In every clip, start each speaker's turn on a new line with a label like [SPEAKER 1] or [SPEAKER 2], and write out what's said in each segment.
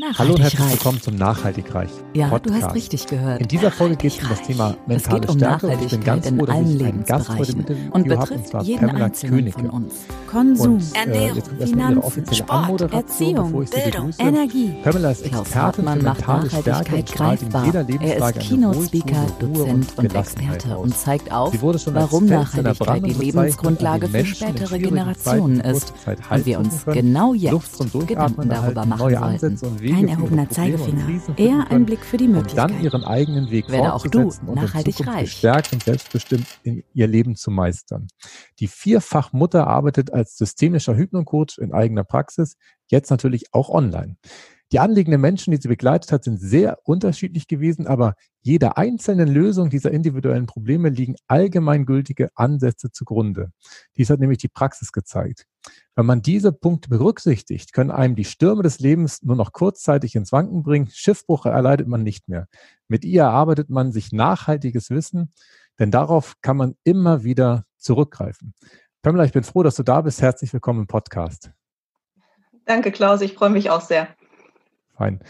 [SPEAKER 1] Nachhaltig
[SPEAKER 2] Hallo und herzlich
[SPEAKER 1] reich.
[SPEAKER 2] willkommen zum Nachhaltig Reich
[SPEAKER 1] Ja,
[SPEAKER 2] Podcast.
[SPEAKER 1] du hast richtig gehört.
[SPEAKER 2] In dieser Folge geht es um das Thema mentale
[SPEAKER 1] Es geht um
[SPEAKER 2] Stärke und ich bin
[SPEAKER 1] Nachhaltigkeit
[SPEAKER 2] ganz
[SPEAKER 1] in
[SPEAKER 2] froh, dass
[SPEAKER 1] allen
[SPEAKER 2] ich einen Gast heute mit
[SPEAKER 1] Lebensbereichen
[SPEAKER 2] dem
[SPEAKER 1] und
[SPEAKER 2] habe,
[SPEAKER 1] betrifft
[SPEAKER 2] und zwar
[SPEAKER 1] jeden
[SPEAKER 2] Pamela
[SPEAKER 1] einzelnen
[SPEAKER 2] Königke.
[SPEAKER 1] von uns. Konsum,
[SPEAKER 2] Und, äh,
[SPEAKER 3] Ernährung,
[SPEAKER 1] Finanzen, Sport, Erziehung,
[SPEAKER 3] Bildung.
[SPEAKER 1] Energie.
[SPEAKER 2] Pamela ist
[SPEAKER 1] Klaus
[SPEAKER 2] Expertin
[SPEAKER 1] Hartmann
[SPEAKER 2] für
[SPEAKER 1] macht
[SPEAKER 2] mentale Stärke
[SPEAKER 1] Nachhaltigkeit
[SPEAKER 2] und strahlt in
[SPEAKER 1] greifbar.
[SPEAKER 2] jeder
[SPEAKER 1] Er ist Keynote-Speaker, Dozent und
[SPEAKER 2] Gelassenheit
[SPEAKER 1] Experte und zeigt auf, warum Nachhaltigkeit die Lebensgrundlage für spätere Generationen ist und wir uns genau jetzt Gedanken darüber machen sollten. Kein erhobener Zeigefinger, eher ein Blick für die
[SPEAKER 2] um dann ihren eigenen Weg
[SPEAKER 1] Werde auch du nachhaltig reich.
[SPEAKER 2] gestärkt und selbstbestimmt in ihr Leben zu meistern. Die Vierfachmutter arbeitet als systemischer Hypnocoach in eigener Praxis, jetzt natürlich auch online. Die Anliegen der Menschen, die sie begleitet hat, sind sehr unterschiedlich gewesen, aber jeder einzelnen Lösung dieser individuellen Probleme liegen allgemeingültige Ansätze zugrunde. Dies hat nämlich die Praxis gezeigt. Wenn man diese Punkte berücksichtigt, können einem die Stürme des Lebens nur noch kurzzeitig ins Wanken bringen. Schiffbruch erleidet man nicht mehr. Mit ihr erarbeitet man sich nachhaltiges Wissen, denn darauf kann man immer wieder zurückgreifen. Pamela, ich bin froh, dass du da bist. Herzlich willkommen im Podcast.
[SPEAKER 3] Danke, Klaus. Ich freue mich auch sehr.
[SPEAKER 2] Fein.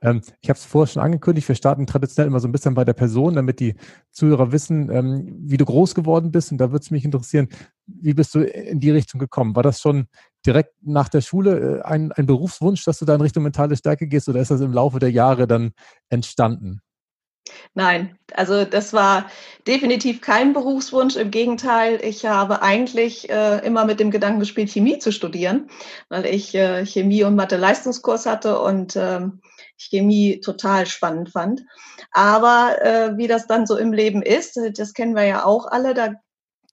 [SPEAKER 2] Ähm, ich habe es vorher schon angekündigt, wir starten traditionell immer so ein bisschen bei der Person, damit die Zuhörer wissen, ähm, wie du groß geworden bist. Und da würde es mich interessieren, wie bist du in die Richtung gekommen? War das schon direkt nach der Schule äh, ein, ein Berufswunsch, dass du da in Richtung mentale Stärke gehst oder ist das im Laufe der Jahre dann entstanden?
[SPEAKER 3] Nein, also das war definitiv kein Berufswunsch. Im Gegenteil, ich habe eigentlich äh, immer mit dem Gedanken gespielt, Chemie zu studieren, weil ich äh, Chemie und Mathe Leistungskurs hatte und ähm, Chemie total spannend fand. Aber äh, wie das dann so im Leben ist, das kennen wir ja auch alle, da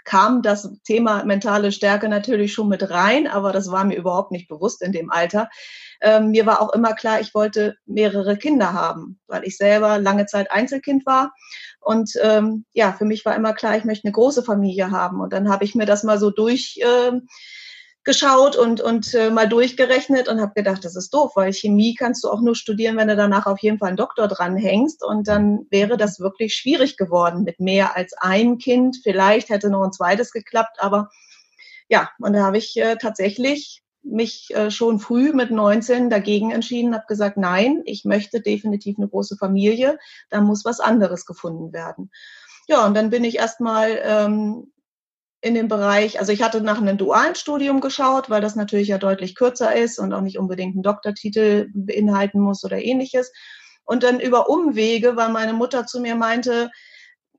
[SPEAKER 3] kam das Thema mentale Stärke natürlich schon mit rein, aber das war mir überhaupt nicht bewusst in dem Alter. Ähm, mir war auch immer klar, ich wollte mehrere Kinder haben, weil ich selber lange Zeit Einzelkind war. Und ähm, ja, für mich war immer klar, ich möchte eine große Familie haben. Und dann habe ich mir das mal so durch. Äh, geschaut und, und äh, mal durchgerechnet und habe gedacht, das ist doof, weil Chemie kannst du auch nur studieren, wenn du danach auf jeden Fall einen Doktor dranhängst. Und dann wäre das wirklich schwierig geworden mit mehr als einem Kind. Vielleicht hätte noch ein zweites geklappt, aber ja, und da habe ich äh, tatsächlich mich äh, schon früh mit 19 dagegen entschieden, habe gesagt, nein, ich möchte definitiv eine große Familie, da muss was anderes gefunden werden. Ja, und dann bin ich erstmal ähm, in dem Bereich, also ich hatte nach einem dualen Studium geschaut, weil das natürlich ja deutlich kürzer ist und auch nicht unbedingt einen Doktortitel beinhalten muss oder ähnliches. Und dann über Umwege, weil meine Mutter zu mir meinte,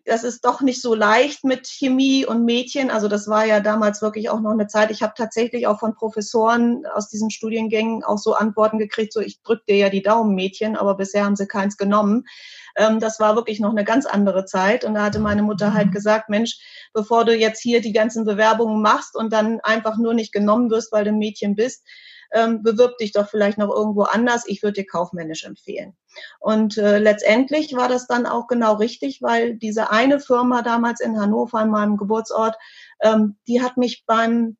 [SPEAKER 3] das ist doch nicht so leicht mit Chemie und Mädchen. Also das war ja damals wirklich auch noch eine Zeit. Ich habe tatsächlich auch von Professoren aus diesen Studiengängen auch so Antworten gekriegt, so ich drück dir ja die Daumen, Mädchen, aber bisher haben sie keins genommen. Ähm, das war wirklich noch eine ganz andere Zeit. Und da hatte meine Mutter halt gesagt, Mensch, bevor du jetzt hier die ganzen Bewerbungen machst und dann einfach nur nicht genommen wirst, weil du ein Mädchen bist, ähm, bewirb dich doch vielleicht noch irgendwo anders. Ich würde dir kaufmännisch empfehlen. Und äh, letztendlich war das dann auch genau richtig, weil diese eine Firma damals in Hannover, in meinem Geburtsort, ähm, die hat mich beim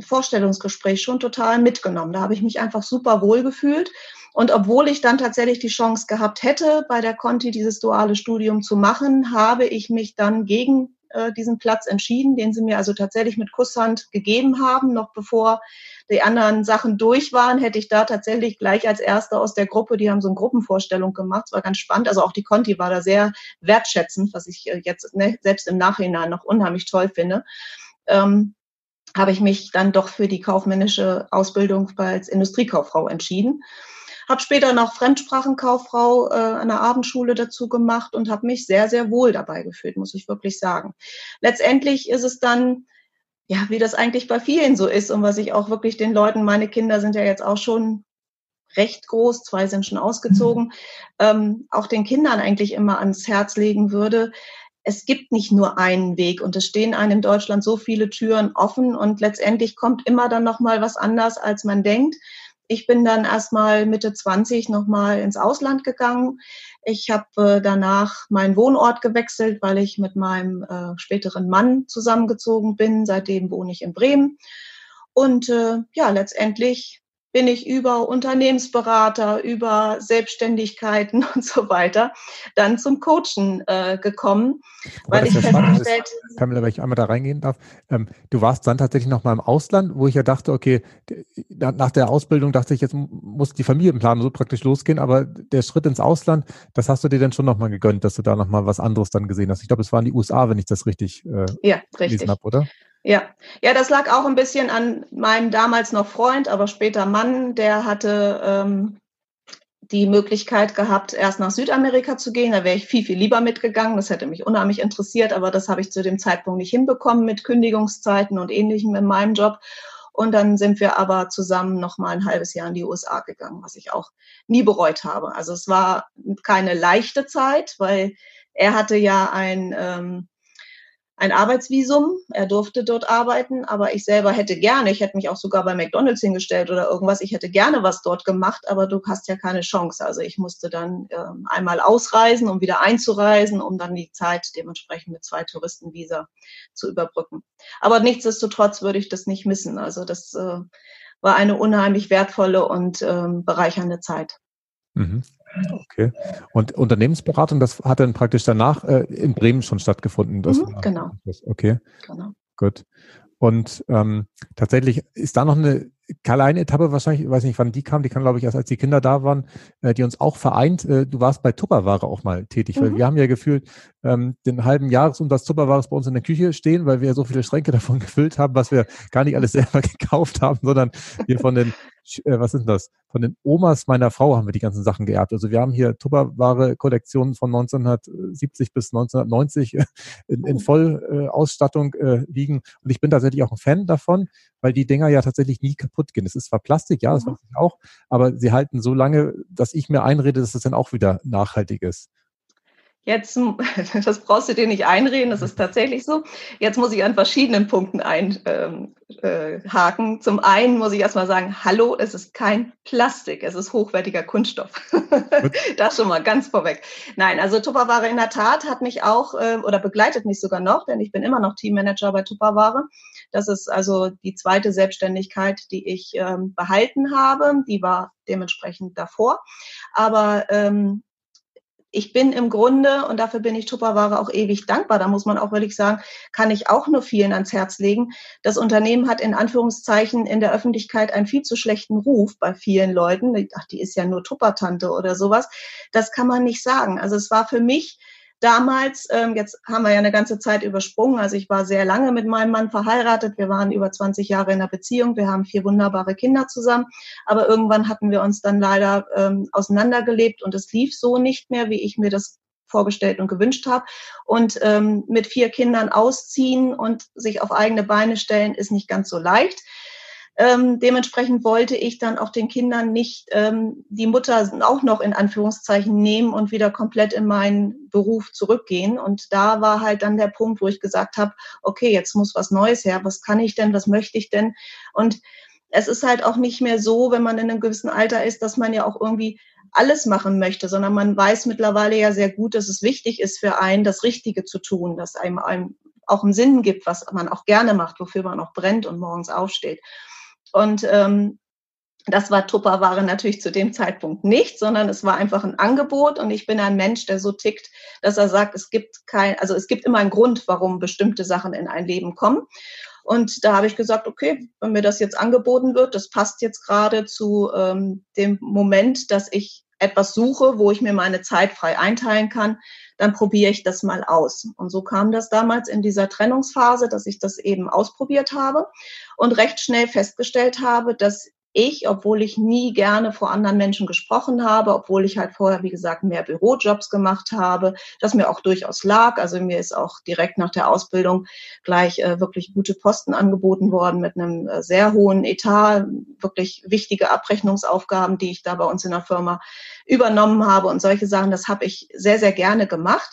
[SPEAKER 3] Vorstellungsgespräch schon total mitgenommen. Da habe ich mich einfach super wohl gefühlt. Und obwohl ich dann tatsächlich die Chance gehabt hätte, bei der Conti dieses duale Studium zu machen, habe ich mich dann gegen äh, diesen Platz entschieden, den sie mir also tatsächlich mit Kusshand gegeben haben. Noch bevor die anderen Sachen durch waren, hätte ich da tatsächlich gleich als Erster aus der Gruppe, die haben so eine Gruppenvorstellung gemacht. Es war ganz spannend. Also auch die Conti war da sehr wertschätzend, was ich äh, jetzt ne, selbst im Nachhinein noch unheimlich toll finde. Ähm, habe ich mich dann doch für die kaufmännische Ausbildung als Industriekauffrau entschieden. Habe später noch Fremdsprachenkauffrau äh, an der Abendschule dazu gemacht und habe mich sehr, sehr wohl dabei gefühlt, muss ich wirklich sagen. Letztendlich ist es dann, ja, wie das eigentlich bei vielen so ist und was ich auch wirklich den Leuten, meine Kinder sind ja jetzt auch schon recht groß, zwei sind schon ausgezogen, ähm, auch den Kindern eigentlich immer ans Herz legen würde, es gibt nicht nur einen Weg und es stehen einem in Deutschland so viele Türen offen und letztendlich kommt immer dann noch mal was anders, als man denkt. Ich bin dann erstmal Mitte 20 noch mal ins Ausland gegangen. Ich habe äh, danach meinen Wohnort gewechselt, weil ich mit meinem äh, späteren Mann zusammengezogen bin. Seitdem wohne ich in Bremen. Und äh, ja, letztendlich bin ich über Unternehmensberater, über Selbstständigkeiten und so weiter dann zum Coachen äh, gekommen,
[SPEAKER 2] Aber weil ich festgestellt Pamela, wenn ich einmal da reingehen darf, ähm, du warst dann tatsächlich noch mal im Ausland, wo ich ja dachte, okay, nach der Ausbildung dachte ich, jetzt muss die Familienplanung so praktisch losgehen, aber der Schritt ins Ausland, das hast du dir dann schon noch mal gegönnt, dass du da noch mal was anderes dann gesehen hast. Ich glaube, es waren die USA, wenn ich das richtig,
[SPEAKER 3] äh, ja, richtig. habe, oder? Ja, ja, das lag auch ein bisschen an meinem damals noch Freund, aber später Mann, der hatte ähm, die Möglichkeit gehabt, erst nach Südamerika zu gehen. Da wäre ich viel, viel lieber mitgegangen. Das hätte mich unheimlich interessiert, aber das habe ich zu dem Zeitpunkt nicht hinbekommen mit Kündigungszeiten und ähnlichem in meinem Job. Und dann sind wir aber zusammen noch mal ein halbes Jahr in die USA gegangen, was ich auch nie bereut habe. Also es war keine leichte Zeit, weil er hatte ja ein ähm, ein Arbeitsvisum. Er durfte dort arbeiten, aber ich selber hätte gerne, ich hätte mich auch sogar bei McDonald's hingestellt oder irgendwas, ich hätte gerne was dort gemacht, aber du hast ja keine Chance. Also ich musste dann äh, einmal ausreisen, um wieder einzureisen, um dann die Zeit dementsprechend mit zwei Touristenvisa zu überbrücken. Aber nichtsdestotrotz würde ich das nicht missen. Also das äh, war eine unheimlich wertvolle und ähm, bereichernde Zeit.
[SPEAKER 2] Mhm. Okay. Und Unternehmensberatung, das hat dann praktisch danach äh, in Bremen schon stattgefunden. Das
[SPEAKER 3] mhm, genau.
[SPEAKER 2] Okay. Genau. Gut. Und ähm, tatsächlich ist da noch eine kleine Etappe wahrscheinlich, ich weiß nicht, wann die kam, die kam, glaube ich, erst als die Kinder da waren, äh, die uns auch vereint. Äh, du warst bei Tupperware auch mal tätig, mhm. weil wir haben ja gefühlt ähm, den halben Jahresumsatz Tupperwares bei uns in der Küche stehen, weil wir so viele Schränke davon gefüllt haben, was wir gar nicht alles selber gekauft haben, sondern wir von den äh, was ist das? Von den Omas meiner Frau haben wir die ganzen Sachen geerbt. Also wir haben hier Tupperware-Kollektionen von 1970 bis 1990 in, in oh. Vollausstattung äh, liegen. Und ich bin tatsächlich auch ein Fan davon, weil die Dinger ja tatsächlich nie kaputt gehen. Es ist zwar Plastik, ja, das mhm. weiß ich auch, aber sie halten so lange, dass ich mir einrede, dass es dann auch wieder nachhaltig ist.
[SPEAKER 3] Jetzt, das brauchst du dir nicht einreden, das ist tatsächlich so. Jetzt muss ich an verschiedenen Punkten einhaken. Ähm, äh, Zum einen muss ich erstmal sagen, hallo, es ist kein Plastik, es ist hochwertiger Kunststoff. das schon mal ganz vorweg. Nein, also Tupperware in der Tat hat mich auch äh, oder begleitet mich sogar noch, denn ich bin immer noch Teammanager bei Tupperware. Das ist also die zweite Selbstständigkeit, die ich ähm, behalten habe. Die war dementsprechend davor. Aber ähm, ich bin im Grunde, und dafür bin ich Tupperware auch ewig dankbar, da muss man auch wirklich sagen, kann ich auch nur vielen ans Herz legen. Das Unternehmen hat in Anführungszeichen in der Öffentlichkeit einen viel zu schlechten Ruf bei vielen Leuten. Ach, die ist ja nur Tuppertante oder sowas. Das kann man nicht sagen. Also es war für mich damals, ähm, jetzt haben wir ja eine ganze Zeit übersprungen, also ich war sehr lange mit meinem Mann verheiratet, wir waren über 20 Jahre in einer Beziehung, wir haben vier wunderbare Kinder zusammen, aber irgendwann hatten wir uns dann leider ähm, auseinandergelebt und es lief so nicht mehr, wie ich mir das vorgestellt und gewünscht habe. Und ähm, mit vier Kindern ausziehen und sich auf eigene Beine stellen, ist nicht ganz so leicht. Ähm, dementsprechend wollte ich dann auch den Kindern nicht ähm, die Mutter auch noch in Anführungszeichen nehmen und wieder komplett in meinen Beruf zurückgehen. Und da war halt dann der Punkt, wo ich gesagt habe, okay, jetzt muss was Neues her. Was kann ich denn? Was möchte ich denn? Und es ist halt auch nicht mehr so, wenn man in einem gewissen Alter ist, dass man ja auch irgendwie alles machen möchte, sondern man weiß mittlerweile ja sehr gut, dass es wichtig ist für einen, das Richtige zu tun, dass einem, einem auch einen Sinn gibt, was man auch gerne macht, wofür man auch brennt und morgens aufsteht. Und ähm, das war Tupperware natürlich zu dem Zeitpunkt nicht, sondern es war einfach ein Angebot und ich bin ein Mensch, der so tickt, dass er sagt, es gibt kein, also es gibt immer einen Grund, warum bestimmte Sachen in ein Leben kommen. Und da habe ich gesagt, okay, wenn mir das jetzt angeboten wird, das passt jetzt gerade zu ähm, dem Moment, dass ich etwas suche, wo ich mir meine Zeit frei einteilen kann, dann probiere ich das mal aus. Und so kam das damals in dieser Trennungsphase, dass ich das eben ausprobiert habe und recht schnell festgestellt habe, dass ich, obwohl ich nie gerne vor anderen Menschen gesprochen habe, obwohl ich halt vorher, wie gesagt, mehr Bürojobs gemacht habe, das mir auch durchaus lag. Also mir ist auch direkt nach der Ausbildung gleich äh, wirklich gute Posten angeboten worden mit einem äh, sehr hohen Etat, wirklich wichtige Abrechnungsaufgaben, die ich da bei uns in der Firma übernommen habe und solche Sachen. Das habe ich sehr, sehr gerne gemacht.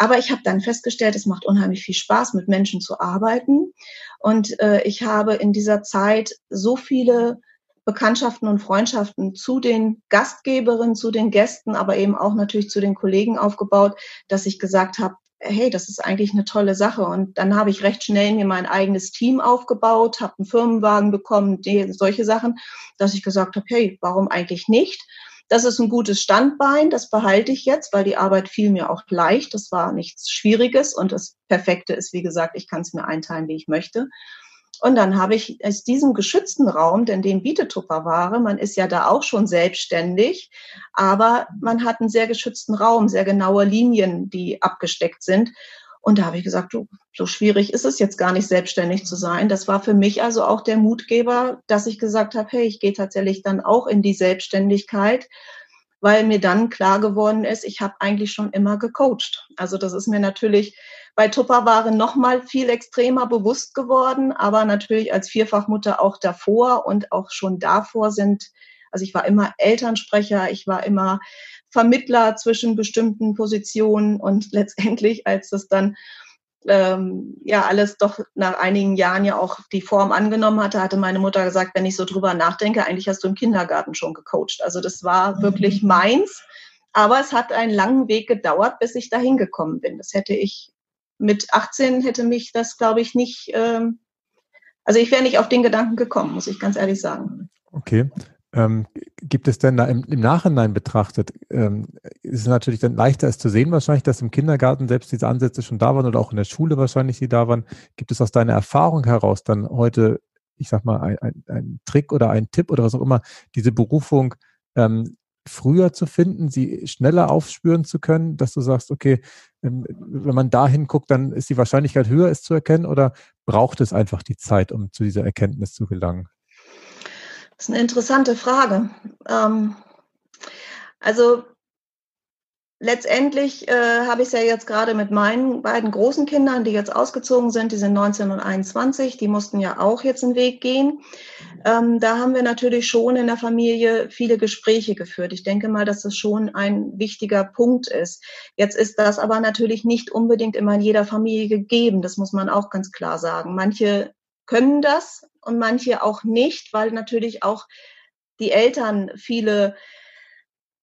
[SPEAKER 3] Aber ich habe dann festgestellt, es macht unheimlich viel Spaß, mit Menschen zu arbeiten. Und äh, ich habe in dieser Zeit so viele Bekanntschaften und Freundschaften zu den Gastgeberinnen, zu den Gästen, aber eben auch natürlich zu den Kollegen aufgebaut, dass ich gesagt habe, hey, das ist eigentlich eine tolle Sache. Und dann habe ich recht schnell mir mein eigenes Team aufgebaut, habe einen Firmenwagen bekommen, die, solche Sachen, dass ich gesagt habe, hey, warum eigentlich nicht? Das ist ein gutes Standbein, das behalte ich jetzt, weil die Arbeit fiel mir auch leicht. Das war nichts Schwieriges und das Perfekte ist, wie gesagt, ich kann es mir einteilen, wie ich möchte. Und dann habe ich aus diesem geschützten Raum, denn den bietet Tupperware, man ist ja da auch schon selbstständig, aber man hat einen sehr geschützten Raum, sehr genaue Linien, die abgesteckt sind. Und da habe ich gesagt, du, so schwierig ist es jetzt gar nicht, selbstständig zu sein. Das war für mich also auch der Mutgeber, dass ich gesagt habe, hey, ich gehe tatsächlich dann auch in die Selbstständigkeit, weil mir dann klar geworden ist, ich habe eigentlich schon immer gecoacht. Also das ist mir natürlich bei Tupperware noch mal viel extremer bewusst geworden, aber natürlich als Vierfachmutter auch davor und auch schon davor sind, also ich war immer Elternsprecher, ich war immer Vermittler zwischen bestimmten Positionen und letztendlich, als das dann ähm, ja alles doch nach einigen Jahren ja auch die Form angenommen hatte, hatte meine Mutter gesagt, wenn ich so drüber nachdenke, eigentlich hast du im Kindergarten schon gecoacht. Also das war mhm. wirklich meins. Aber es hat einen langen Weg gedauert, bis ich dahin gekommen bin. Das hätte ich mit 18 hätte mich das, glaube ich, nicht, ähm, also ich wäre nicht auf den Gedanken gekommen, muss ich ganz ehrlich sagen.
[SPEAKER 2] Okay. Ähm, gibt es denn da im, im Nachhinein betrachtet, ähm, ist es natürlich dann leichter, es zu sehen wahrscheinlich, dass im Kindergarten selbst diese Ansätze schon da waren oder auch in der Schule wahrscheinlich sie da waren. Gibt es aus deiner Erfahrung heraus dann heute, ich sag mal, ein Trick oder ein Tipp oder was auch immer, diese Berufung ähm, früher zu finden, sie schneller aufspüren zu können, dass du sagst, okay, ähm, wenn man da hinguckt, dann ist die Wahrscheinlichkeit höher, es zu erkennen oder braucht es einfach die Zeit, um zu dieser Erkenntnis zu gelangen?
[SPEAKER 3] Das ist eine interessante Frage. Ähm, also letztendlich äh, habe ich es ja jetzt gerade mit meinen beiden großen Kindern, die jetzt ausgezogen sind, die sind 19 und 21, die mussten ja auch jetzt einen Weg gehen. Ähm, da haben wir natürlich schon in der Familie viele Gespräche geführt. Ich denke mal, dass das schon ein wichtiger Punkt ist. Jetzt ist das aber natürlich nicht unbedingt immer in jeder Familie gegeben. Das muss man auch ganz klar sagen. Manche können das und manche auch nicht, weil natürlich auch die Eltern viele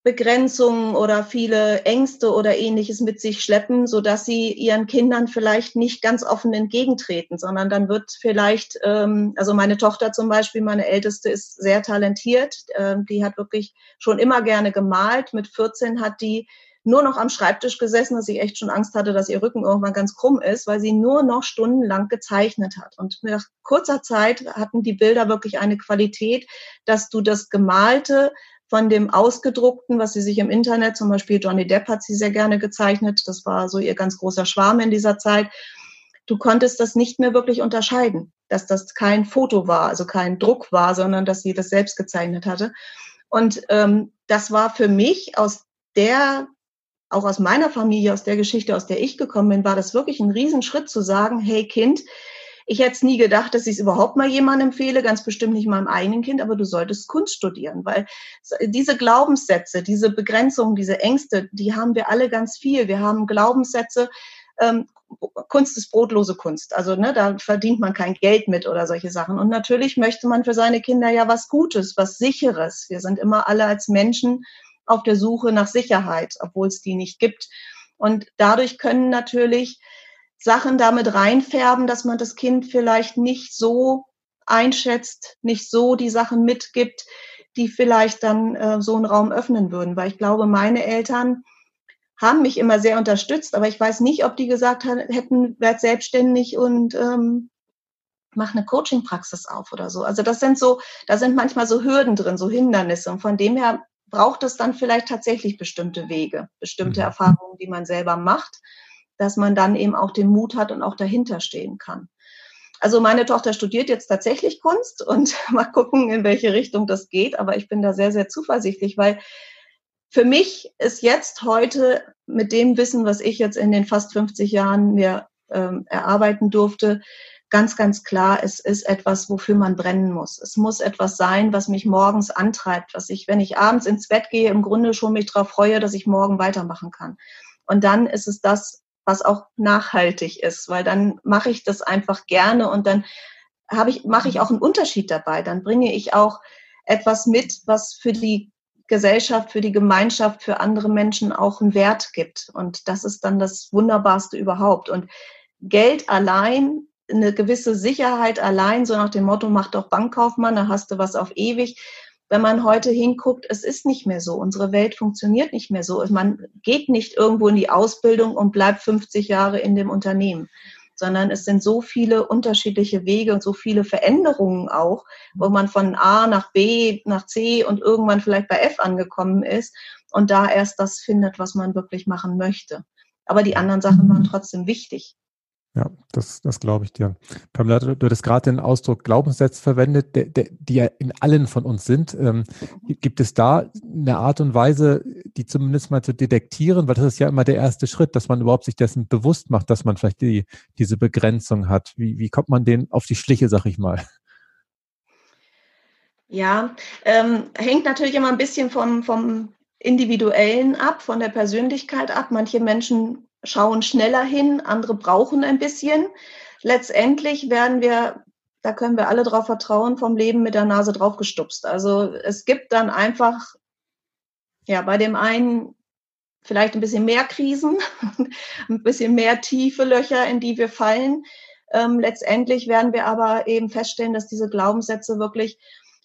[SPEAKER 3] Begrenzungen oder viele Ängste oder ähnliches mit sich schleppen, so dass sie ihren Kindern vielleicht nicht ganz offen entgegentreten, sondern dann wird vielleicht, ähm, also meine Tochter zum Beispiel, meine Älteste ist sehr talentiert, ähm, die hat wirklich schon immer gerne gemalt. Mit 14 hat die nur noch am Schreibtisch gesessen, dass ich echt schon Angst hatte, dass ihr Rücken irgendwann ganz krumm ist, weil sie nur noch stundenlang gezeichnet hat. Und nach kurzer Zeit hatten die Bilder wirklich eine Qualität, dass du das Gemalte von dem Ausgedruckten, was sie sich im Internet, zum Beispiel Johnny Depp hat sie sehr gerne gezeichnet, das war so ihr ganz großer Schwarm in dieser Zeit. Du konntest das nicht mehr wirklich unterscheiden, dass das kein Foto war, also kein Druck war, sondern dass sie das selbst gezeichnet hatte. Und ähm, das war für mich aus der, auch aus meiner Familie, aus der Geschichte, aus der ich gekommen bin, war das wirklich ein Riesenschritt zu sagen, hey Kind, ich hätte es nie gedacht, dass ich es überhaupt mal jemandem empfehle, ganz bestimmt nicht meinem eigenen Kind, aber du solltest Kunst studieren, weil diese Glaubenssätze, diese Begrenzungen, diese Ängste, die haben wir alle ganz viel. Wir haben Glaubenssätze, ähm, Kunst ist brotlose Kunst. Also ne, da verdient man kein Geld mit oder solche Sachen. Und natürlich möchte man für seine Kinder ja was Gutes, was Sicheres. Wir sind immer alle als Menschen auf der Suche nach Sicherheit, obwohl es die nicht gibt. Und dadurch können natürlich Sachen damit reinfärben, dass man das Kind vielleicht nicht so einschätzt, nicht so die Sachen mitgibt, die vielleicht dann äh, so einen Raum öffnen würden. Weil ich glaube, meine Eltern haben mich immer sehr unterstützt, aber ich weiß nicht, ob die gesagt hätten, werd selbstständig und ähm, mach eine Coaching-Praxis auf oder so. Also das sind so, da sind manchmal so Hürden drin, so Hindernisse. Und von dem her braucht es dann vielleicht tatsächlich bestimmte Wege, bestimmte mhm. Erfahrungen, die man selber macht dass man dann eben auch den Mut hat und auch dahinter stehen kann. Also meine Tochter studiert jetzt tatsächlich Kunst und mal gucken, in welche Richtung das geht. Aber ich bin da sehr, sehr zuversichtlich, weil für mich ist jetzt heute mit dem Wissen, was ich jetzt in den fast 50 Jahren mir ähm, erarbeiten durfte, ganz, ganz klar, es ist etwas, wofür man brennen muss. Es muss etwas sein, was mich morgens antreibt, was ich, wenn ich abends ins Bett gehe, im Grunde schon mich darauf freue, dass ich morgen weitermachen kann. Und dann ist es das, was auch nachhaltig ist, weil dann mache ich das einfach gerne und dann habe ich, mache ich auch einen Unterschied dabei. Dann bringe ich auch etwas mit, was für die Gesellschaft, für die Gemeinschaft, für andere Menschen auch einen Wert gibt. Und das ist dann das Wunderbarste überhaupt. Und Geld allein, eine gewisse Sicherheit allein, so nach dem Motto, mach doch Bankkaufmann, da hast du was auf ewig. Wenn man heute hinguckt, es ist nicht mehr so. Unsere Welt funktioniert nicht mehr so. Man geht nicht irgendwo in die Ausbildung und bleibt 50 Jahre in dem Unternehmen sondern es sind so viele unterschiedliche Wege und so viele Veränderungen auch, wo man von A nach B, nach C und irgendwann vielleicht bei F angekommen ist und da erst das findet, was man wirklich machen möchte. Aber die anderen Sachen waren trotzdem wichtig.
[SPEAKER 2] Ja, das, das glaube ich dir. Pamela, du, du hattest gerade den Ausdruck Glaubenssätze verwendet, der, der, die ja in allen von uns sind. Ähm, gibt es da eine Art und Weise, die zumindest mal zu detektieren? Weil das ist ja immer der erste Schritt, dass man überhaupt sich dessen bewusst macht, dass man vielleicht die, diese Begrenzung hat. Wie, wie kommt man denen auf die Schliche, sag ich mal?
[SPEAKER 3] Ja, ähm, hängt natürlich immer ein bisschen vom, vom Individuellen ab, von der Persönlichkeit ab. Manche Menschen schauen schneller hin, andere brauchen ein bisschen. Letztendlich werden wir, da können wir alle drauf vertrauen, vom Leben mit der Nase draufgestupst. Also es gibt dann einfach, ja, bei dem einen vielleicht ein bisschen mehr Krisen, ein bisschen mehr tiefe Löcher, in die wir fallen. Ähm, letztendlich werden wir aber eben feststellen, dass diese Glaubenssätze wirklich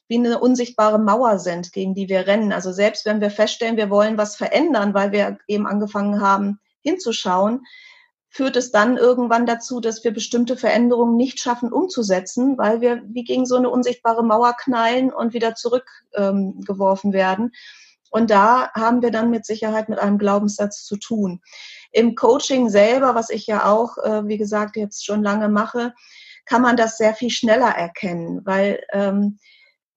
[SPEAKER 3] wie eine unsichtbare Mauer sind, gegen die wir rennen. Also selbst wenn wir feststellen, wir wollen was verändern, weil wir eben angefangen haben, hinzuschauen, führt es dann irgendwann dazu, dass wir bestimmte Veränderungen nicht schaffen umzusetzen, weil wir wie gegen so eine unsichtbare Mauer knallen und wieder zurückgeworfen ähm, werden. Und da haben wir dann mit Sicherheit mit einem Glaubenssatz zu tun. Im Coaching selber, was ich ja auch, äh, wie gesagt, jetzt schon lange mache, kann man das sehr viel schneller erkennen, weil ähm,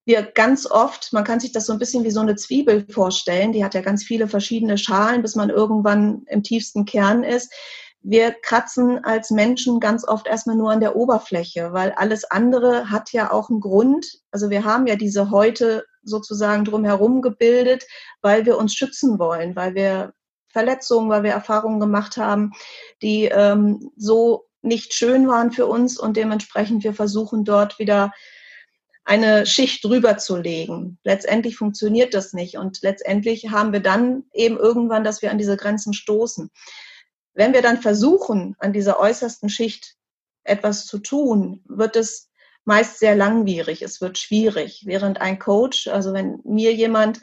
[SPEAKER 3] wir ganz oft, man kann sich das so ein bisschen wie so eine Zwiebel vorstellen, die hat ja ganz viele verschiedene Schalen, bis man irgendwann im tiefsten Kern ist. Wir kratzen als Menschen ganz oft erstmal nur an der Oberfläche, weil alles andere hat ja auch einen Grund. Also wir haben ja diese heute sozusagen drumherum gebildet, weil wir uns schützen wollen, weil wir Verletzungen, weil wir Erfahrungen gemacht haben, die ähm, so nicht schön waren für uns und dementsprechend wir versuchen dort wieder eine Schicht drüber zu legen. Letztendlich funktioniert das nicht und letztendlich haben wir dann eben irgendwann, dass wir an diese Grenzen stoßen. Wenn wir dann versuchen, an dieser äußersten Schicht etwas zu tun, wird es meist sehr langwierig, es wird schwierig. Während ein Coach, also wenn mir jemand,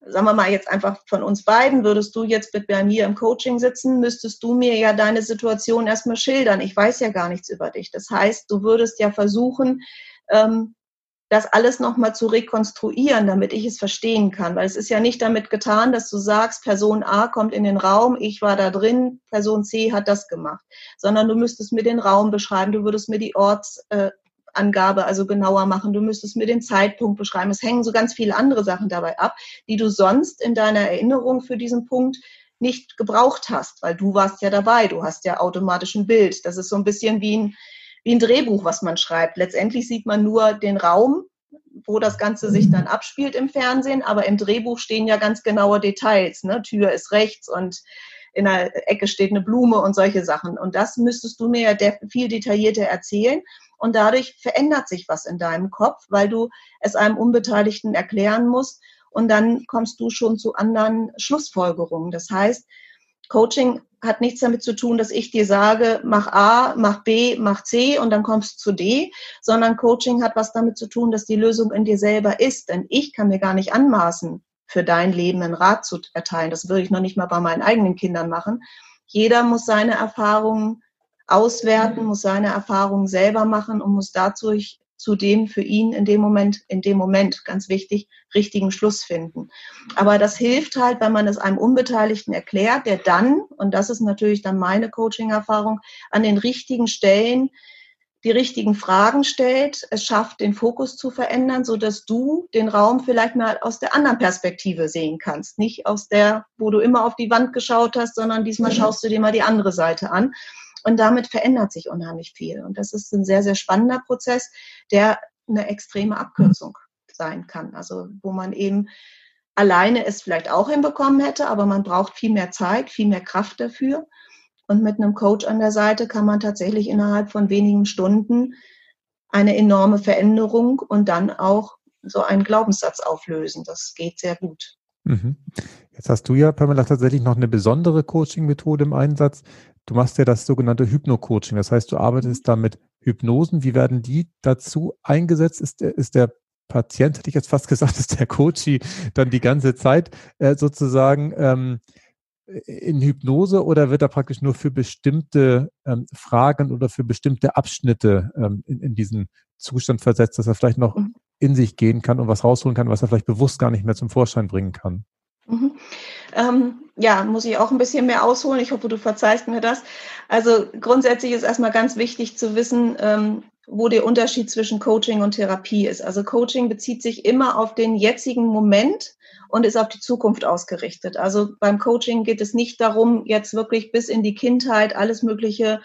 [SPEAKER 3] sagen wir mal jetzt einfach von uns beiden, würdest du jetzt mit bei mir im Coaching sitzen, müsstest du mir ja deine Situation erstmal schildern. Ich weiß ja gar nichts über dich. Das heißt, du würdest ja versuchen, ähm, das alles nochmal zu rekonstruieren, damit ich es verstehen kann. Weil es ist ja nicht damit getan, dass du sagst, Person A kommt in den Raum, ich war da drin, Person C hat das gemacht, sondern du müsstest mir den Raum beschreiben, du würdest mir die Ortsangabe also genauer machen, du müsstest mir den Zeitpunkt beschreiben. Es hängen so ganz viele andere Sachen dabei ab, die du sonst in deiner Erinnerung für diesen Punkt nicht gebraucht hast, weil du warst ja dabei, du hast ja automatisch ein Bild. Das ist so ein bisschen wie ein wie ein Drehbuch, was man schreibt. Letztendlich sieht man nur den Raum, wo das Ganze sich dann abspielt im Fernsehen, aber im Drehbuch stehen ja ganz genaue Details. Ne? Tür ist rechts und in der Ecke steht eine Blume und solche Sachen. Und das müsstest du mir ja viel detaillierter erzählen. Und dadurch verändert sich was in deinem Kopf, weil du es einem Unbeteiligten erklären musst. Und dann kommst du schon zu anderen Schlussfolgerungen. Das heißt, Coaching hat nichts damit zu tun, dass ich dir sage, mach A, mach B, mach C und dann kommst du zu D, sondern Coaching hat was damit zu tun, dass die Lösung in dir selber ist. Denn ich kann mir gar nicht anmaßen, für dein Leben einen Rat zu erteilen. Das würde ich noch nicht mal bei meinen eigenen Kindern machen. Jeder muss seine Erfahrungen auswerten, muss seine Erfahrungen selber machen und muss dazu zu dem für ihn in dem Moment, in dem Moment, ganz wichtig, richtigen Schluss finden. Aber das hilft halt, wenn man es einem Unbeteiligten erklärt, der dann, und das ist natürlich dann meine Coaching-Erfahrung, an den richtigen Stellen die richtigen Fragen stellt, es schafft, den Fokus zu verändern, so dass du den Raum vielleicht mal aus der anderen Perspektive sehen kannst. Nicht aus der, wo du immer auf die Wand geschaut hast, sondern diesmal mhm. schaust du dir mal die andere Seite an. Und damit verändert sich unheimlich viel. Und das ist ein sehr, sehr spannender Prozess, der eine extreme Abkürzung sein kann. Also wo man eben alleine es vielleicht auch hinbekommen hätte, aber man braucht viel mehr Zeit, viel mehr Kraft dafür. Und mit einem Coach an der Seite kann man tatsächlich innerhalb von wenigen Stunden eine enorme Veränderung und dann auch so einen Glaubenssatz auflösen. Das geht sehr gut.
[SPEAKER 2] Mhm. Jetzt hast du ja, Pamela, tatsächlich noch eine besondere Coaching-Methode im Einsatz. Du machst ja das sogenannte Hypno-Coaching. Das heißt, du arbeitest mhm. da mit Hypnosen. Wie werden die dazu eingesetzt? Ist der, ist der Patient, hätte ich jetzt fast gesagt, ist der Coach dann die ganze Zeit äh, sozusagen ähm, in Hypnose oder wird er praktisch nur für bestimmte ähm, Fragen oder für bestimmte Abschnitte ähm, in, in diesen Zustand versetzt, dass er vielleicht noch mhm. in sich gehen kann und was rausholen kann, was er vielleicht bewusst gar nicht mehr zum Vorschein bringen kann?
[SPEAKER 3] Ähm, ja, muss ich auch ein bisschen mehr ausholen. Ich hoffe, du verzeihst mir das. Also grundsätzlich ist erstmal ganz wichtig zu wissen, ähm, wo der Unterschied zwischen Coaching und Therapie ist. Also Coaching bezieht sich immer auf den jetzigen Moment und ist auf die Zukunft ausgerichtet. Also beim Coaching geht es nicht darum, jetzt wirklich bis in die Kindheit alles Mögliche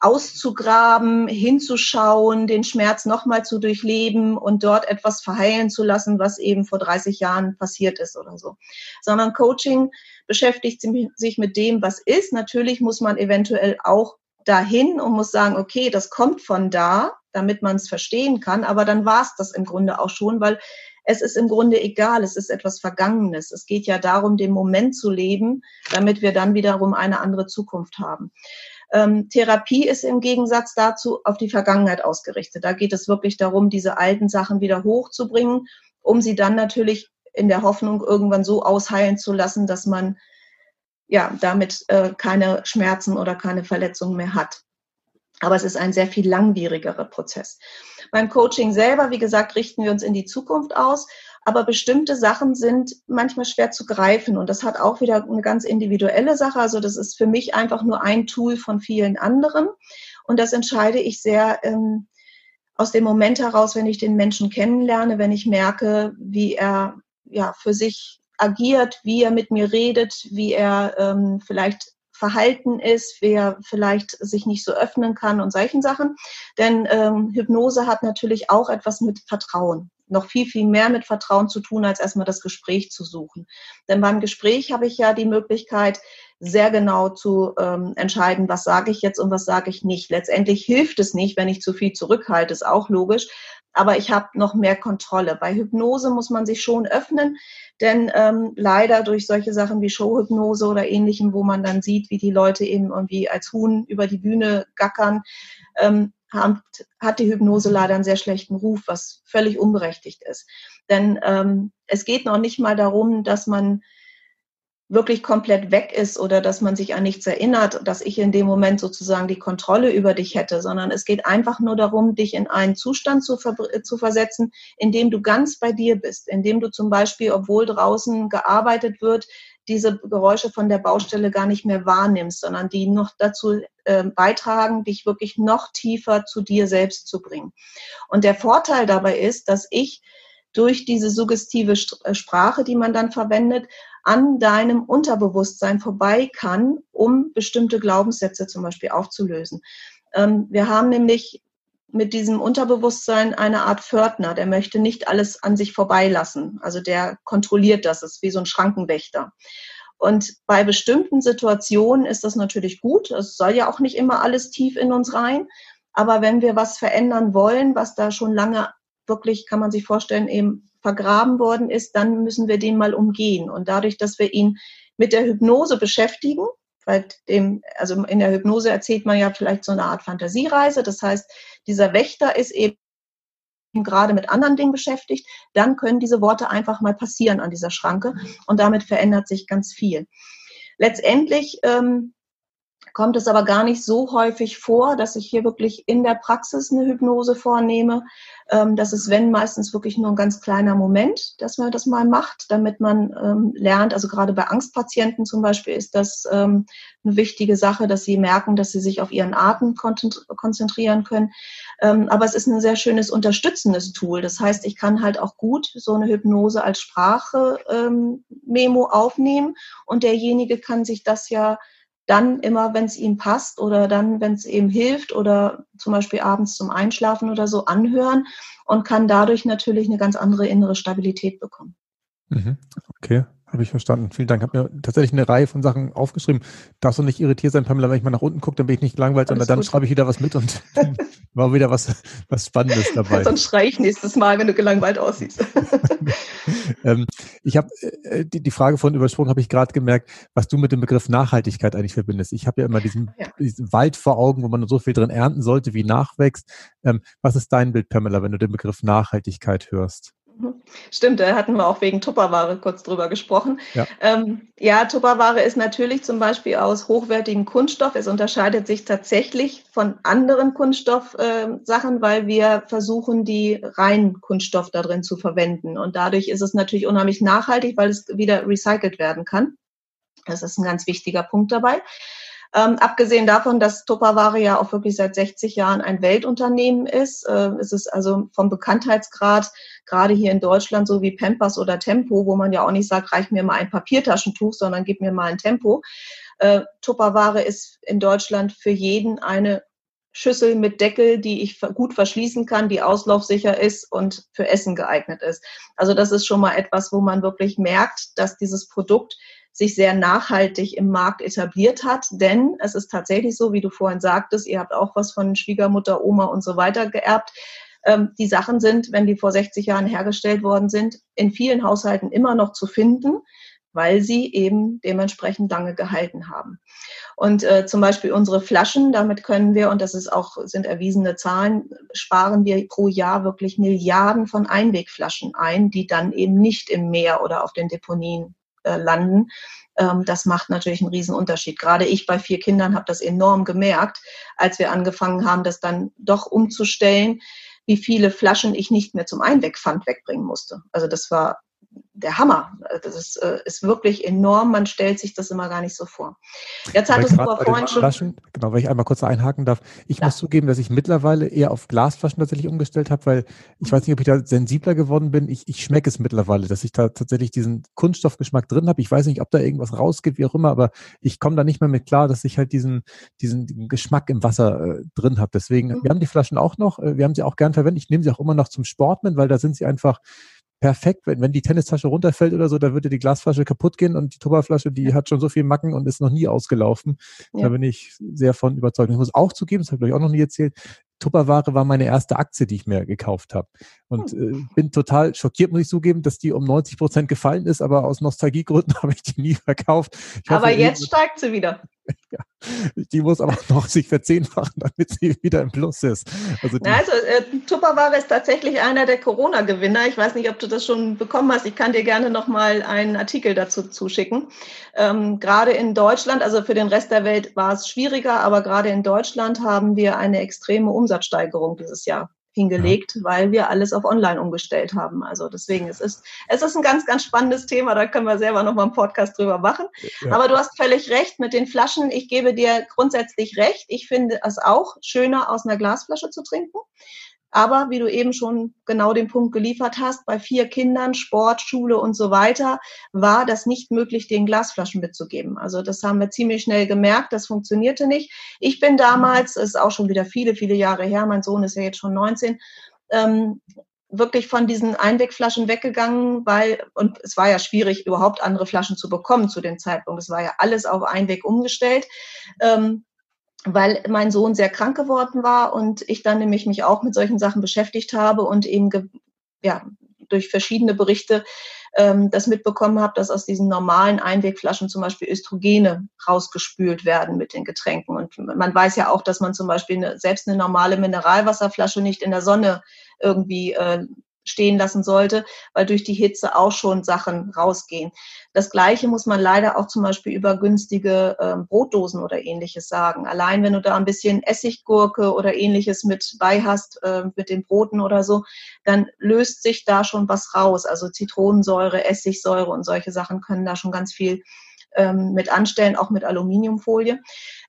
[SPEAKER 3] auszugraben, hinzuschauen, den Schmerz nochmal zu durchleben und dort etwas verheilen zu lassen, was eben vor 30 Jahren passiert ist oder so. Sondern Coaching beschäftigt sich mit dem, was ist. Natürlich muss man eventuell auch dahin und muss sagen, okay, das kommt von da, damit man es verstehen kann, aber dann war es das im Grunde auch schon, weil es ist im Grunde egal, es ist etwas Vergangenes. Es geht ja darum, den Moment zu leben, damit wir dann wiederum eine andere Zukunft haben. Ähm, Therapie ist im Gegensatz dazu auf die Vergangenheit ausgerichtet. Da geht es wirklich darum, diese alten Sachen wieder hochzubringen, um sie dann natürlich in der Hoffnung irgendwann so ausheilen zu lassen, dass man ja damit äh, keine Schmerzen oder keine Verletzungen mehr hat. Aber es ist ein sehr viel langwierigerer Prozess. Beim Coaching selber, wie gesagt, richten wir uns in die Zukunft aus. Aber bestimmte Sachen sind manchmal schwer zu greifen und das hat auch wieder eine ganz individuelle Sache. Also das ist für mich einfach nur ein Tool von vielen anderen und das entscheide ich sehr ähm, aus dem Moment heraus, wenn ich den Menschen kennenlerne, wenn ich merke, wie er ja für sich agiert, wie er mit mir redet, wie er ähm, vielleicht verhalten ist, wer vielleicht sich nicht so öffnen kann und solchen Sachen. Denn ähm, Hypnose hat natürlich auch etwas mit Vertrauen noch viel, viel mehr mit Vertrauen zu tun, als erstmal das Gespräch zu suchen. Denn beim Gespräch habe ich ja die Möglichkeit, sehr genau zu ähm, entscheiden, was sage ich jetzt und was sage ich nicht. Letztendlich hilft es nicht, wenn ich zu viel zurückhalte, ist auch logisch. Aber ich habe noch mehr Kontrolle. Bei Hypnose muss man sich schon öffnen, denn ähm, leider durch solche Sachen wie Showhypnose oder ähnlichem, wo man dann sieht, wie die Leute eben irgendwie als Huhn über die Bühne gackern, ähm, hat, hat die Hypnose leider einen sehr schlechten Ruf, was völlig unberechtigt ist. Denn ähm, es geht noch nicht mal darum, dass man wirklich komplett weg ist oder dass man sich an nichts erinnert, dass ich in dem Moment sozusagen die Kontrolle über dich hätte, sondern es geht einfach nur darum, dich in einen Zustand zu, zu versetzen, in dem du ganz bei dir bist, in dem du zum Beispiel, obwohl draußen gearbeitet wird, diese Geräusche von der Baustelle gar nicht mehr wahrnimmst, sondern die noch dazu äh, beitragen, dich wirklich noch tiefer zu dir selbst zu bringen. Und der Vorteil dabei ist, dass ich durch diese suggestive äh, Sprache, die man dann verwendet, an deinem Unterbewusstsein vorbei kann, um bestimmte Glaubenssätze zum Beispiel aufzulösen. Ähm, wir haben nämlich mit diesem Unterbewusstsein eine Art Pförtner, der möchte nicht alles an sich vorbeilassen. Also der kontrolliert das, ist wie so ein Schrankenwächter. Und bei bestimmten Situationen ist das natürlich gut. Es soll ja auch nicht immer alles tief in uns rein. Aber wenn wir was verändern wollen, was da schon lange wirklich, kann man sich vorstellen, eben vergraben worden ist, dann müssen wir den mal umgehen. Und dadurch, dass wir ihn mit der Hypnose beschäftigen, weil dem, also in der Hypnose erzählt man ja vielleicht so eine Art Fantasiereise. Das heißt, dieser Wächter ist eben gerade mit anderen Dingen beschäftigt, dann können diese Worte einfach mal passieren an dieser Schranke und damit verändert sich ganz viel. Letztendlich ähm, kommt es aber gar nicht so häufig vor, dass ich hier wirklich in der Praxis eine Hypnose vornehme. Ähm, das ist, wenn, meistens wirklich nur ein ganz kleiner Moment, dass man das mal macht, damit man ähm, lernt. Also gerade bei Angstpatienten zum Beispiel ist das ähm, eine wichtige Sache, dass sie merken, dass sie sich auf ihren Atem konzentrieren können. Ähm, aber es ist ein sehr schönes unterstützendes Tool. Das heißt, ich kann halt auch gut so eine Hypnose als Sprache-Memo ähm, aufnehmen und derjenige kann sich das ja dann immer, wenn es ihm passt oder dann, wenn es ihm hilft oder zum Beispiel abends zum Einschlafen oder so anhören und kann dadurch natürlich eine ganz andere innere Stabilität bekommen.
[SPEAKER 2] Mhm. Okay. Habe ich verstanden. Vielen Dank. Ich habe mir tatsächlich eine Reihe von Sachen aufgeschrieben. Darfst du nicht irritiert sein, Pamela, wenn ich mal nach unten gucke, dann bin ich nicht gelangweilt, sondern dann schreibe ich wieder was mit und war wieder was, was Spannendes dabei.
[SPEAKER 3] Sonst schreie ich nächstes Mal, wenn du gelangweilt aussiehst.
[SPEAKER 2] ähm, ich habe äh, die, die Frage von übersprungen, habe ich gerade gemerkt, was du mit dem Begriff Nachhaltigkeit eigentlich verbindest. Ich habe ja immer diesen, ja. diesen, Wald vor Augen, wo man so viel drin ernten sollte, wie nachwächst. Ähm, was ist dein Bild, Pamela, wenn du den Begriff Nachhaltigkeit hörst?
[SPEAKER 3] Stimmt, da hatten wir auch wegen Tupperware kurz drüber gesprochen. Ja, ähm, ja Tupperware ist natürlich zum Beispiel aus hochwertigem Kunststoff. Es unterscheidet sich tatsächlich von anderen Kunststoffsachen, äh, weil wir versuchen, die reinen Kunststoff da drin zu verwenden. Und dadurch ist es natürlich unheimlich nachhaltig, weil es wieder recycelt werden kann. Das ist ein ganz wichtiger Punkt dabei. Ähm, abgesehen davon, dass Tupperware ja auch wirklich seit 60 Jahren ein Weltunternehmen ist, äh, ist es also vom Bekanntheitsgrad gerade hier in Deutschland so wie Pampers oder Tempo, wo man ja auch nicht sagt, reich mir mal ein Papiertaschentuch, sondern gib mir mal ein Tempo. Äh, Tupperware ist in Deutschland für jeden eine Schüssel mit Deckel, die ich gut verschließen kann, die auslaufsicher ist und für Essen geeignet ist. Also das ist schon mal etwas, wo man wirklich merkt, dass dieses Produkt sich sehr nachhaltig im Markt etabliert hat. Denn es ist tatsächlich so, wie du vorhin sagtest, ihr habt auch was von Schwiegermutter, Oma und so weiter geerbt. Ähm, die Sachen sind, wenn die vor 60 Jahren hergestellt worden sind, in vielen Haushalten immer noch zu finden, weil sie eben dementsprechend lange gehalten haben. Und äh, zum Beispiel unsere Flaschen, damit können wir, und das ist auch, sind erwiesene Zahlen, sparen wir pro Jahr wirklich Milliarden von Einwegflaschen ein, die dann eben nicht im Meer oder auf den Deponien äh, landen. Ähm, das macht natürlich einen riesen Unterschied. Gerade ich bei vier Kindern habe das enorm gemerkt, als wir angefangen haben, das dann doch umzustellen, wie viele Flaschen ich nicht mehr zum Einwegpfand wegbringen musste. Also das war der Hammer. Das ist, äh, ist, wirklich enorm. Man stellt sich das immer gar nicht so vor.
[SPEAKER 2] Jetzt hattest du aber vorhin schon. Genau, weil ich einmal kurz einhaken darf. Ich ja. muss zugeben, dass ich mittlerweile eher auf Glasflaschen tatsächlich umgestellt habe, weil ich weiß nicht, ob ich da sensibler geworden bin. Ich, ich schmecke es mittlerweile, dass ich da tatsächlich diesen Kunststoffgeschmack drin habe. Ich weiß nicht, ob da irgendwas rausgeht, wie auch immer, aber ich komme da nicht mehr mit klar, dass ich halt diesen, diesen, diesen Geschmack im Wasser äh, drin habe. Deswegen, mhm. wir haben die Flaschen auch noch. Äh, wir haben sie auch gern verwendet. Ich nehme sie auch immer noch zum Sport mit, weil da sind sie einfach perfekt. Wenn, wenn die Tennistasche runterfällt oder so, da würde die Glasflasche kaputt gehen und die Tupperflasche, die hat schon so viel Macken und ist noch nie ausgelaufen. Ja. Da bin ich sehr von überzeugt. Ich muss auch zugeben, das habe ich auch noch nie erzählt, Tupperware war meine erste Aktie, die ich mir gekauft habe. Und hm. äh, bin total schockiert, muss ich zugeben, dass die um 90 Prozent gefallen ist, aber aus Nostalgiegründen habe ich die nie verkauft.
[SPEAKER 3] Ich aber hoffe, jetzt steigt sie wieder.
[SPEAKER 2] die muss aber noch sich verzehnfachen, damit sie wieder im Plus ist.
[SPEAKER 3] Also, Na, also äh, Tupperware ist tatsächlich einer der Corona-Gewinner. Ich weiß nicht, ob du das schon bekommen hast. Ich kann dir gerne noch mal einen Artikel dazu zuschicken. Ähm, gerade in Deutschland, also für den Rest der Welt war es schwieriger, aber gerade in Deutschland haben wir eine extreme Umsatzsteigerung dieses Jahr hingelegt, weil wir alles auf Online umgestellt haben. Also deswegen, es ist, es ist ein ganz, ganz spannendes Thema. Da können wir selber noch mal einen Podcast drüber machen. Ja. Aber du hast völlig recht mit den Flaschen. Ich gebe dir grundsätzlich recht. Ich finde es auch schöner, aus einer Glasflasche zu trinken. Aber wie du eben schon genau den Punkt geliefert hast, bei vier Kindern, Sport, Schule und so weiter, war das nicht möglich, den Glasflaschen mitzugeben. Also das haben wir ziemlich schnell gemerkt, das funktionierte nicht. Ich bin damals, ist auch schon wieder viele, viele Jahre her, mein Sohn ist ja jetzt schon 19, ähm, wirklich von diesen Einwegflaschen weggegangen, weil, und es war ja schwierig, überhaupt andere Flaschen zu bekommen zu dem Zeitpunkt. Es war ja alles auf Einweg umgestellt. Ähm, weil mein Sohn sehr krank geworden war und ich dann nämlich mich auch mit solchen Sachen beschäftigt habe und eben ja, durch verschiedene Berichte ähm, das mitbekommen habe, dass aus diesen normalen Einwegflaschen zum Beispiel Östrogene rausgespült werden mit den Getränken. Und man weiß ja auch, dass man zum Beispiel eine, selbst eine normale Mineralwasserflasche nicht in der Sonne irgendwie äh, stehen lassen sollte, weil durch die Hitze auch schon Sachen rausgehen. Das Gleiche muss man leider auch zum Beispiel über günstige ähm, Brotdosen oder ähnliches sagen. Allein wenn du da ein bisschen Essiggurke oder ähnliches mit bei hast, äh, mit den Broten oder so, dann löst sich da schon was raus. Also Zitronensäure, Essigsäure und solche Sachen können da schon ganz viel ähm, mit anstellen, auch mit Aluminiumfolie.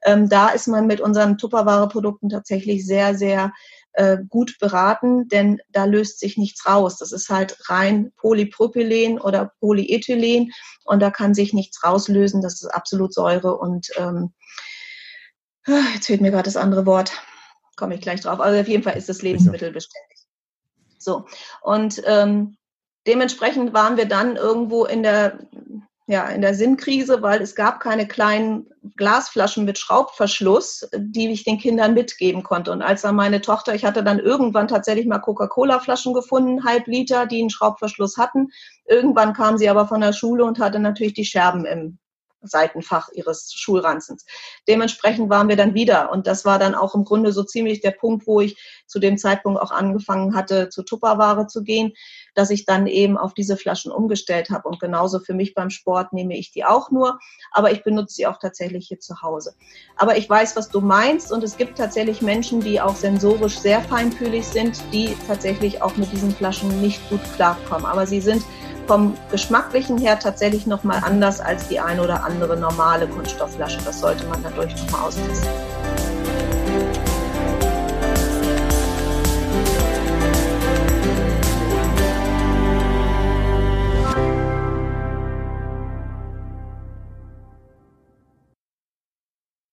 [SPEAKER 3] Ähm, da ist man mit unseren Tupperware-Produkten tatsächlich sehr, sehr äh, gut beraten, denn da löst sich nichts raus. Das ist halt rein Polypropylen oder Polyethylen und da kann sich nichts rauslösen. Das ist absolut Säure und ähm, ah, jetzt fehlt mir gerade das andere Wort. Komme ich gleich drauf. Also auf jeden Fall ist das lebensmittelbeständig. So und ähm, dementsprechend waren wir dann irgendwo in der ja, in der Sinnkrise, weil es gab keine kleinen Glasflaschen mit Schraubverschluss, die ich den Kindern mitgeben konnte. Und als dann meine Tochter, ich hatte dann irgendwann tatsächlich mal Coca-Cola-Flaschen gefunden, halb Liter, die einen Schraubverschluss hatten. Irgendwann kam sie aber von der Schule und hatte natürlich die Scherben im Seitenfach ihres Schulranzens. Dementsprechend waren wir dann wieder. Und das war dann auch im Grunde so ziemlich der Punkt, wo ich zu dem Zeitpunkt auch angefangen hatte, zu Tupperware zu gehen, dass ich dann eben auf diese Flaschen umgestellt habe. Und genauso für mich beim Sport nehme ich die auch nur, aber ich benutze sie auch tatsächlich hier zu Hause. Aber ich weiß, was du meinst und es gibt tatsächlich Menschen, die auch sensorisch sehr feinfühlig sind, die tatsächlich auch mit diesen Flaschen nicht gut klarkommen. Aber sie sind vom Geschmacklichen her tatsächlich nochmal anders als die eine oder andere normale Kunststoffflasche. Das sollte man dadurch nochmal austesten.